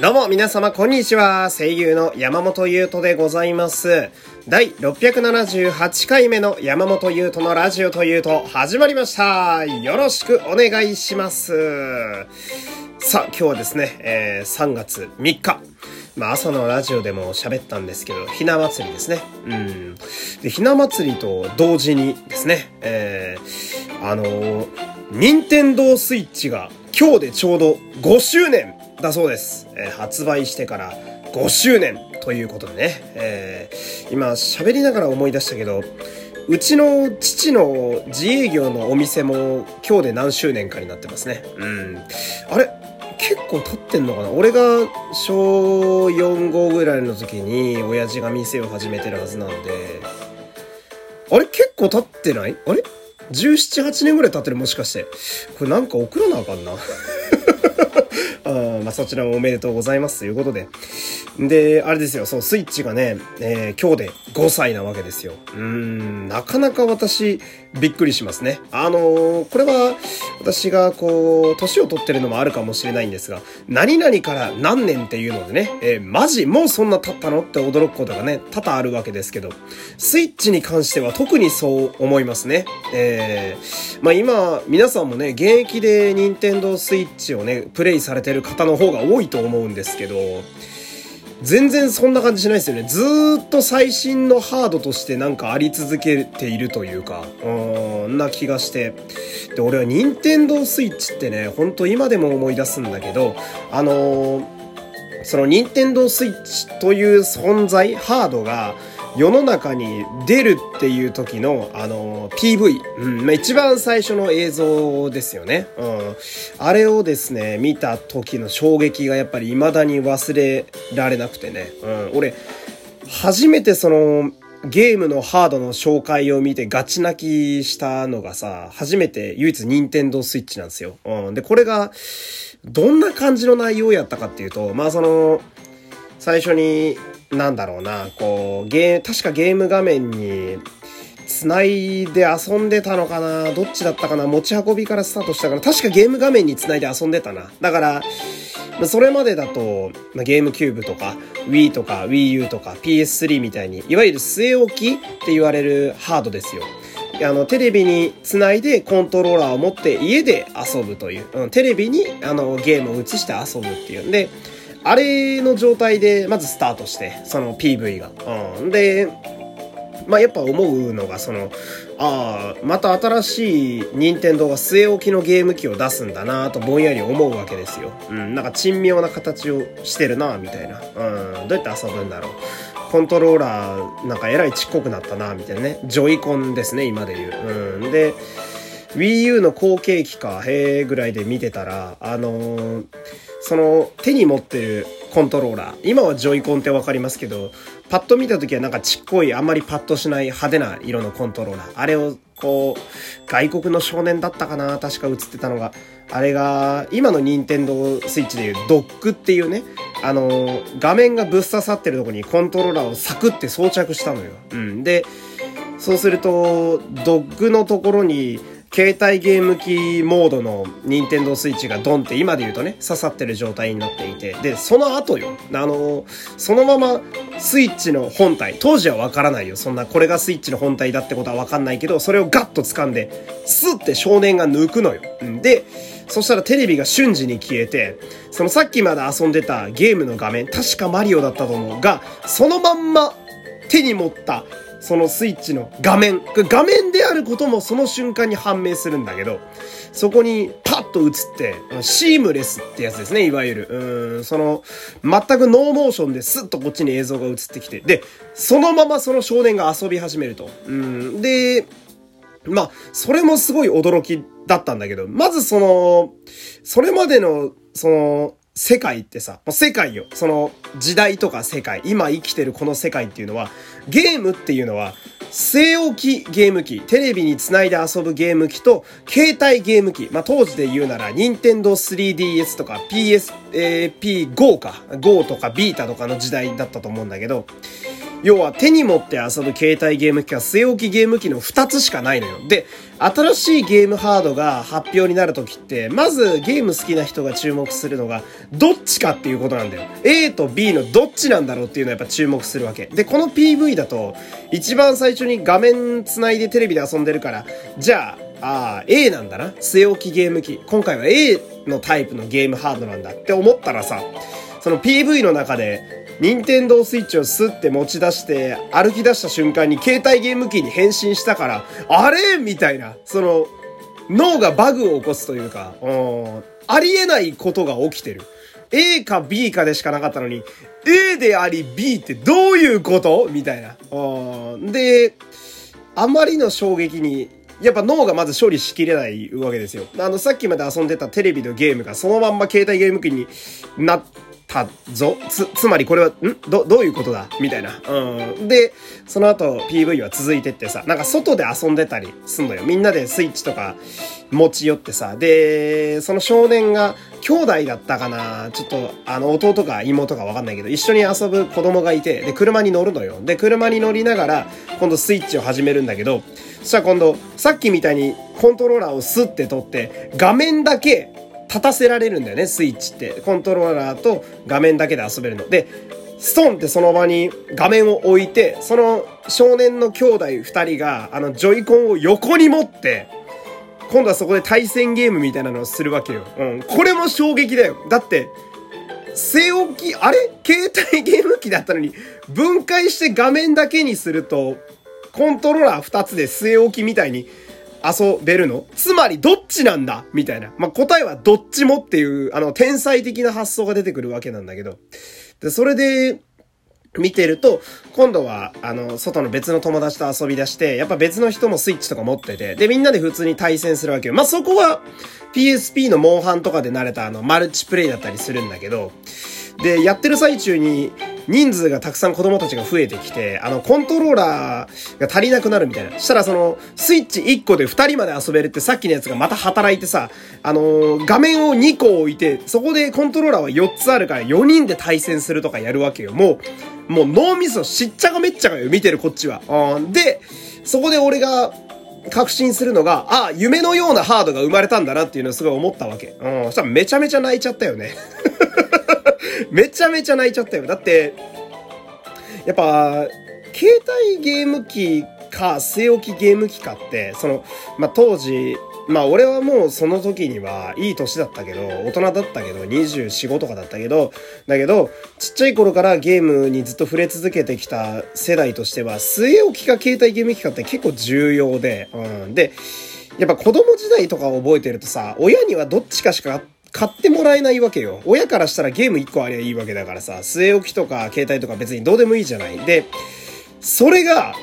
どうも皆様こんにちは。声優の山本優斗でございます。第678回目の山本優斗のラジオというと始まりました。よろしくお願いします。さあ今日はですね、えー3月3日。まあ朝のラジオでも喋ったんですけど、ひな祭りですね。うん。で、ひな祭りと同時にですね、えー、あのー、任天堂スイッチが今日でちょうど5周年だそうです。えー発売してから5周年ということでね、えー今喋りながら思い出したけど、うちの父の自営業のお店も今日で何周年かになってますね。うん。あれ結構経ってんのかな？俺が小4号ぐらいの時に親父が店を始めてるはずなんで、あれ結構経ってない？あれ ?17、8年ぐらい経ってる？もしかして。これなんか送らなあかんな。うんまあ、そちらもおめでとうございますということで。で、あれですよ、そう、スイッチがね、えー今日で5歳なわけですよ。うん、なかなか私、びっくりしますね。あのーこれは、私がこう、年を取ってるのもあるかもしれないんですが、何々から何年っていうのでね、えーマジもうそんな経ったのって驚くことがね、多々あるわけですけど、スイッチに関しては特にそう思いますね。えーまあ今、皆さんもね、現役で任天堂スイッチをね、プレイされてる方の方が多いと思うんですけど、全然そんな感じしないですよね。ずーっと最新のハードとしてなんかあり続けているというか、うーん、な気がして。で、俺は任天堂スイッチってね、ほんと今でも思い出すんだけど、あのーその任天堂スイッチという存在、ハードが世の中に出るっていう時の、あの、PV、うん、まあ、一番最初の映像ですよね。うん。あれをですね、見た時の衝撃がやっぱり未だに忘れられなくてね。うん。俺、初めてその、ゲームのハードの紹介を見てガチ泣きしたのがさ、初めて唯一任天堂スイッチなんですよ。うん。で、これが、どんな感じの内容やったかっていうと、まあその、最初に、なんだろうな、こう、ゲー、確かゲーム画面に、繋いで遊んでたのかなどっちだったかな持ち運びからスタートしたかな確かゲーム画面に繋いで遊んでたな。だから、それまでだと、まあ、ゲームキューブとか Wii とか Wii U とか PS3 みたいに、いわゆる据え置きって言われるハードですよ。あの、テレビにつないでコントローラーを持って家で遊ぶという。うん、テレビにあのゲームを映して遊ぶっていうん。で、あれの状態でまずスタートして、その PV が。うん。で、まあ、やっぱ思うのが、その、ああ、また新しい任天堂が据え置きのゲーム機を出すんだなとぼんやり思うわけですよ。うん、なんか珍妙な形をしてるなみたいな。うん、どうやって遊ぶんだろう。コントローラー、なんかえらいちっこくなったなみたいなね。ジョイコンですね、今で言う。うん、で、Wii U の後継機か、へーぐらいで見てたら、あのーその手に持ってるコントローラー、今はジョイコンってわかりますけど、パッと見た時はなんかちっこい、あんまりパッとしない派手な色のコントローラー。あれをこう、外国の少年だったかな確か映ってたのが。あれが、今の任天堂スイッチでいうドックっていうね、あの画面がぶっ刺さってるとこにコントローラーをサクって装着したのよ。うん。で、そうすると、ドッグのところに、携帯ゲーム機モードの任天堂スイッチがドンって今で言うとね、刺さってる状態になっていて、で、その後よ、あの、そのままスイッチの本体、当時はわからないよ。そんな、これがスイッチの本体だってことはわかんないけど、それをガッと掴んで、スッて少年が抜くのよ。で、そしたらテレビが瞬時に消えて、そのさっきまで遊んでたゲームの画面、確かマリオだったと思うが、そのまんま手に持ったそのスイッチの画面。画面であることもその瞬間に判明するんだけど、そこにパッと映って、シームレスってやつですね、いわゆる。うん、その、全くノーモーションでスッとこっちに映像が映ってきて、で、そのままその少年が遊び始めると。うん、で、まあ、それもすごい驚きだったんだけど、まずその、それまでの、その、世界ってさ、まあ世界よ。その、時代とか世界、今生きてるこの世界っていうのは、ゲームっていうのは、据え置きゲーム機、テレビにつないで遊ぶゲーム機と、携帯ゲーム機、まあ、当時で言うなら、任天堂 3DS とか PSP5 か、5とかビータとかの時代だったと思うんだけど、要は手に持って遊ぶ携帯ゲーム機は据え置きゲーム機の2つしかないのよ。で、新しいゲームハードが発表になるときって、まずゲーム好きな人が注目するのが、どっちかっていうことなんだよ。A と B のどっちなんだろうっていうのをやっぱ注目するわけ。で、この PV だと、一番最初に画面繋いでテレビで遊んでるから、じゃあ、ああ、A なんだな。据え置きゲーム機。今回は A のタイプのゲームハードなんだって思ったらさ、その PV の中で、任天堂スイッチをスッて持ち出して、歩き出した瞬間に携帯ゲーム機に変身したから、あれ？みたいな、その、脳がバグを起こすというか、うんありえないことが起きてる。A か B かでしかなかったのに、A であり B ってどういうこと？みたいな。で、あまりの衝撃に、やっぱ脳がまず処理しきれないわけですよ。あの、さっきまで遊んでたテレビのゲームがそのまんま携帯ゲーム機になってたぞ。つ、つまりこれは、ん？ど、どういうことだ？みたいな。うん。で、その後 PV は続いてってさ、なんか外で遊んでたりすんのよ。みんなでスイッチとか持ち寄ってさ。で、その少年が兄弟だったかな？ちょっと、あの、弟か妹かわかんないけど、一緒に遊ぶ子供がいて、で、車に乗るのよ。で、車に乗りながら、今度スイッチを始めるんだけど、そしたら今度、さっきみたいにコントローラーをスッて取って、画面だけ立たせられるんだよね、スイッチって。コントローラーと画面だけで遊べるの。で、ストンってその場に画面を置いて、その少年の兄弟二人が、あの、ジョイコンを横に持って、今度はそこで対戦ゲームみたいなのをするわけよ。うん。これも衝撃だよ。だって、据え置き、あれ？携帯ゲーム機だったのに、分解して画面だけにすると、コントローラー二つで据え置きみたいに遊べるの？つまりどっちなんだ？みたいな。まあ、答えはどっちもっていう、あの、天才的な発想が出てくるわけなんだけど。で、それで、見てると、今度は、あの、外の別の友達と遊び出して、やっぱ別の人もスイッチとか持ってて、で、みんなで普通に対戦するわけよ。まあ、そこは、PSP のモンハンとかで慣れたあの、マルチプレイだったりするんだけど、で、やってる最中に、人数がたくさん子供たちが増えてきて、あの、コントローラーが足りなくなるみたいな。そしたらその、スイッチ1個で2人まで遊べるってさっきのやつがまた働いてさ、あのー、画面を2個置いて、そこでコントローラーは4つあるから4人で対戦するとかやるわけよ。もう、もう脳みそしっちゃがめっちゃがよ、見てるこっちは。で、そこで俺が、確信するのが、ああ、夢のようなハードが生まれたんだなっていうのをすごい思ったわけ。うん。そしたらめちゃめちゃ泣いちゃったよね。めちゃめちゃ泣いちゃったよ。だって、やっぱ、携帯ゲーム機か、据え置きゲーム機かって、その、まあ、当時、まあ俺はもうその時にはいい年だったけど、大人だったけど、24、5とかだったけど、だけど、ちっちゃい頃からゲームにずっと触れ続けてきた世代としては、据え置きか携帯ゲーム機かって結構重要で、うん。で、やっぱ子供時代とか覚えてるとさ、親にはどっちかしか買ってもらえないわけよ。親からしたらゲーム1個ありゃいいわけだからさ、据え置きとか携帯とか別にどうでもいいじゃない。で、それが、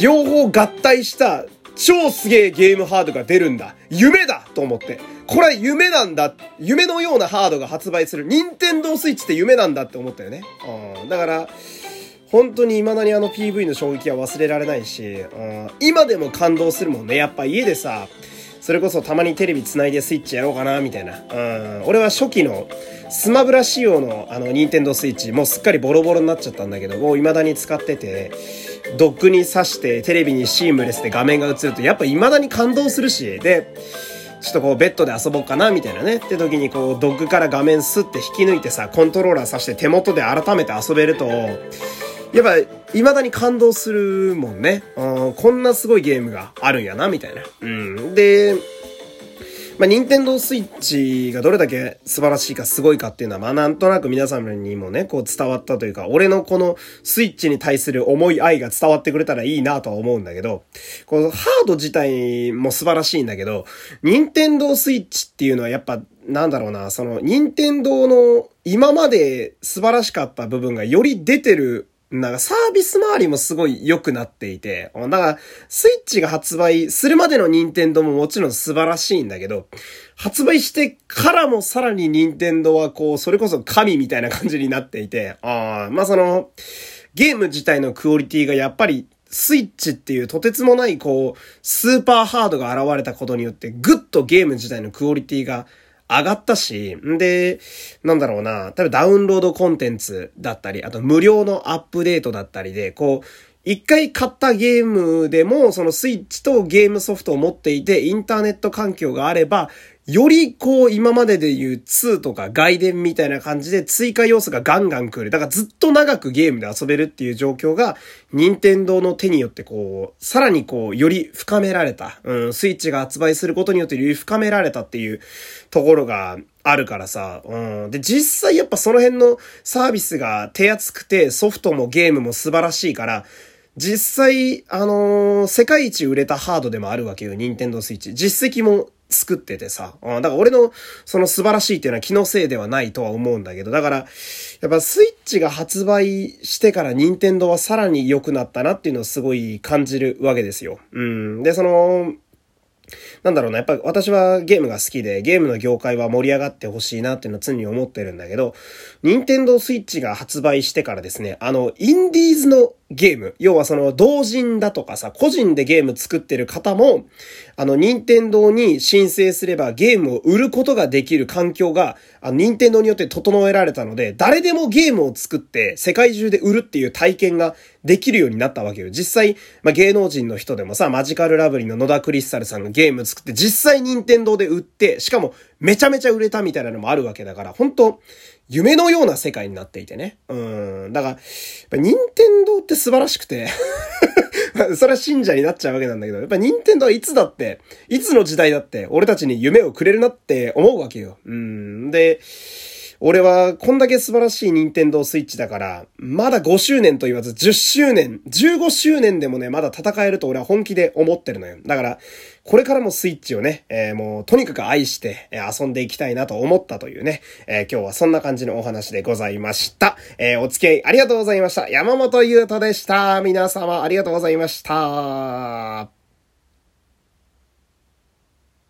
両方合体した超すげえゲームハードが出るんだ。夢だと思って。これは夢なんだ。夢のようなハードが発売する。任天堂スイッチって夢なんだって思ったよね。うん。だから、本当に未だにあの PV の衝撃は忘れられないし、うん、今でも感動するもんね。やっぱ家でさ、それこそたまにテレビ繋いでスイッチやろうかな、みたいな。うん。俺は初期のスマブラ仕様のあの、ニンテンドースイッチ、もうすっかりボロボロになっちゃったんだけど、もう未だに使ってて、ドックに挿してテレビにシームレスで画面が映ると、やっぱ未だに感動するし、で、ちょっとこうベッドで遊ぼうかなみたいなね。って時にこうドッグから画面スッて引き抜いてさ、コントローラーさして手元で改めて遊べると、やっぱ、未だに感動するもんね。こんなすごいゲームがあるんやな、みたいな。うん。で、まあ、任天堂スイッチがどれだけ素晴らしいかすごいかっていうのは、まあ、なんとなく皆様にもね、こう伝わったというか、俺のこのスイッチに対する思い愛が伝わってくれたらいいなとは思うんだけど、このハード自体も素晴らしいんだけど、任天堂スイッチっていうのはやっぱ、なんだろうな、その、任天堂の今まで素晴らしかった部分がより出てるなんかサービス周りもすごい良くなっていて、だから、スイッチが発売するまでの任天堂ももちろん素晴らしいんだけど、発売してからもさらに任天堂はこう、それこそ神みたいな感じになっていて、ああ、まあその、ゲーム自体のクオリティがやっぱりスイッチっていうとてつもないこう、スーパーハードが現れたことによってぐっとゲーム自体のクオリティが上がったし、んで、なんだろうな、多分ダウンロードコンテンツだったり、あと無料のアップデートだったりで、こう、一回買ったゲームでも、そのスイッチとゲームソフトを持っていて、インターネット環境があれば、よりこう今までで言う2とか外伝みたいな感じで追加要素がガンガン来る。だからずっと長くゲームで遊べるっていう状況が、任天堂の手によってこう、さらにこう、より深められた。うん、スイッチが発売することによってより深められたっていうところがあるからさ。うん。で、実際やっぱその辺のサービスが手厚くて、ソフトもゲームも素晴らしいから、実際、あのー、世界一売れたハードでもあるわけよ、任天堂スイッチ。実績も作っててさ。だから俺のその素晴らしいっていうのは気のせいではないとは思うんだけど、だから、やっぱスイッチが発売してから任天堂はさらに良くなったなっていうのをすごい感じるわけですよ。うん。で、その、なんだろうな、やっぱ私はゲームが好きで、ゲームの業界は盛り上がってほしいなっていうのは常に思ってるんだけど、任天堂スイッチが発売してからですね、あの、インディーズのゲーム、要はその同人だとかさ、個人でゲーム作ってる方も、あの、任天堂に申請すればゲームを売ることができる環境が、あの、任天堂によって整えられたので、誰でもゲームを作って世界中で売るっていう体験ができるようになったわけよ。実際、まあ、芸能人の人でもさ、マジカルラブリーの野田クリスタルさんがゲーム作って実際任天堂で売って、しかもめちゃめちゃ売れたみたいなのもあるわけだから、本当夢のような世界になっていてね。うん。だから、やっぱ任天堂って素晴らしくて それは信者になっちゃうわけなんだけど、やっぱ任天堂はいつだって、いつの時代だって、俺たちに夢をくれるなって思うわけよ。うん。で、俺はこんだけ素晴らしい任天堂スイッチだから、まだ5周年と言わず10周年、15周年でもね、まだ戦えると俺は本気で思ってるのよ。だから、これからもスイッチをね、えー、もうとにかく愛して、え、遊んでいきたいなと思ったというね、えー、今日はそんな感じのお話でございました。えお付き合いありがとうございました。山本優斗でした。皆様ありがとうございました。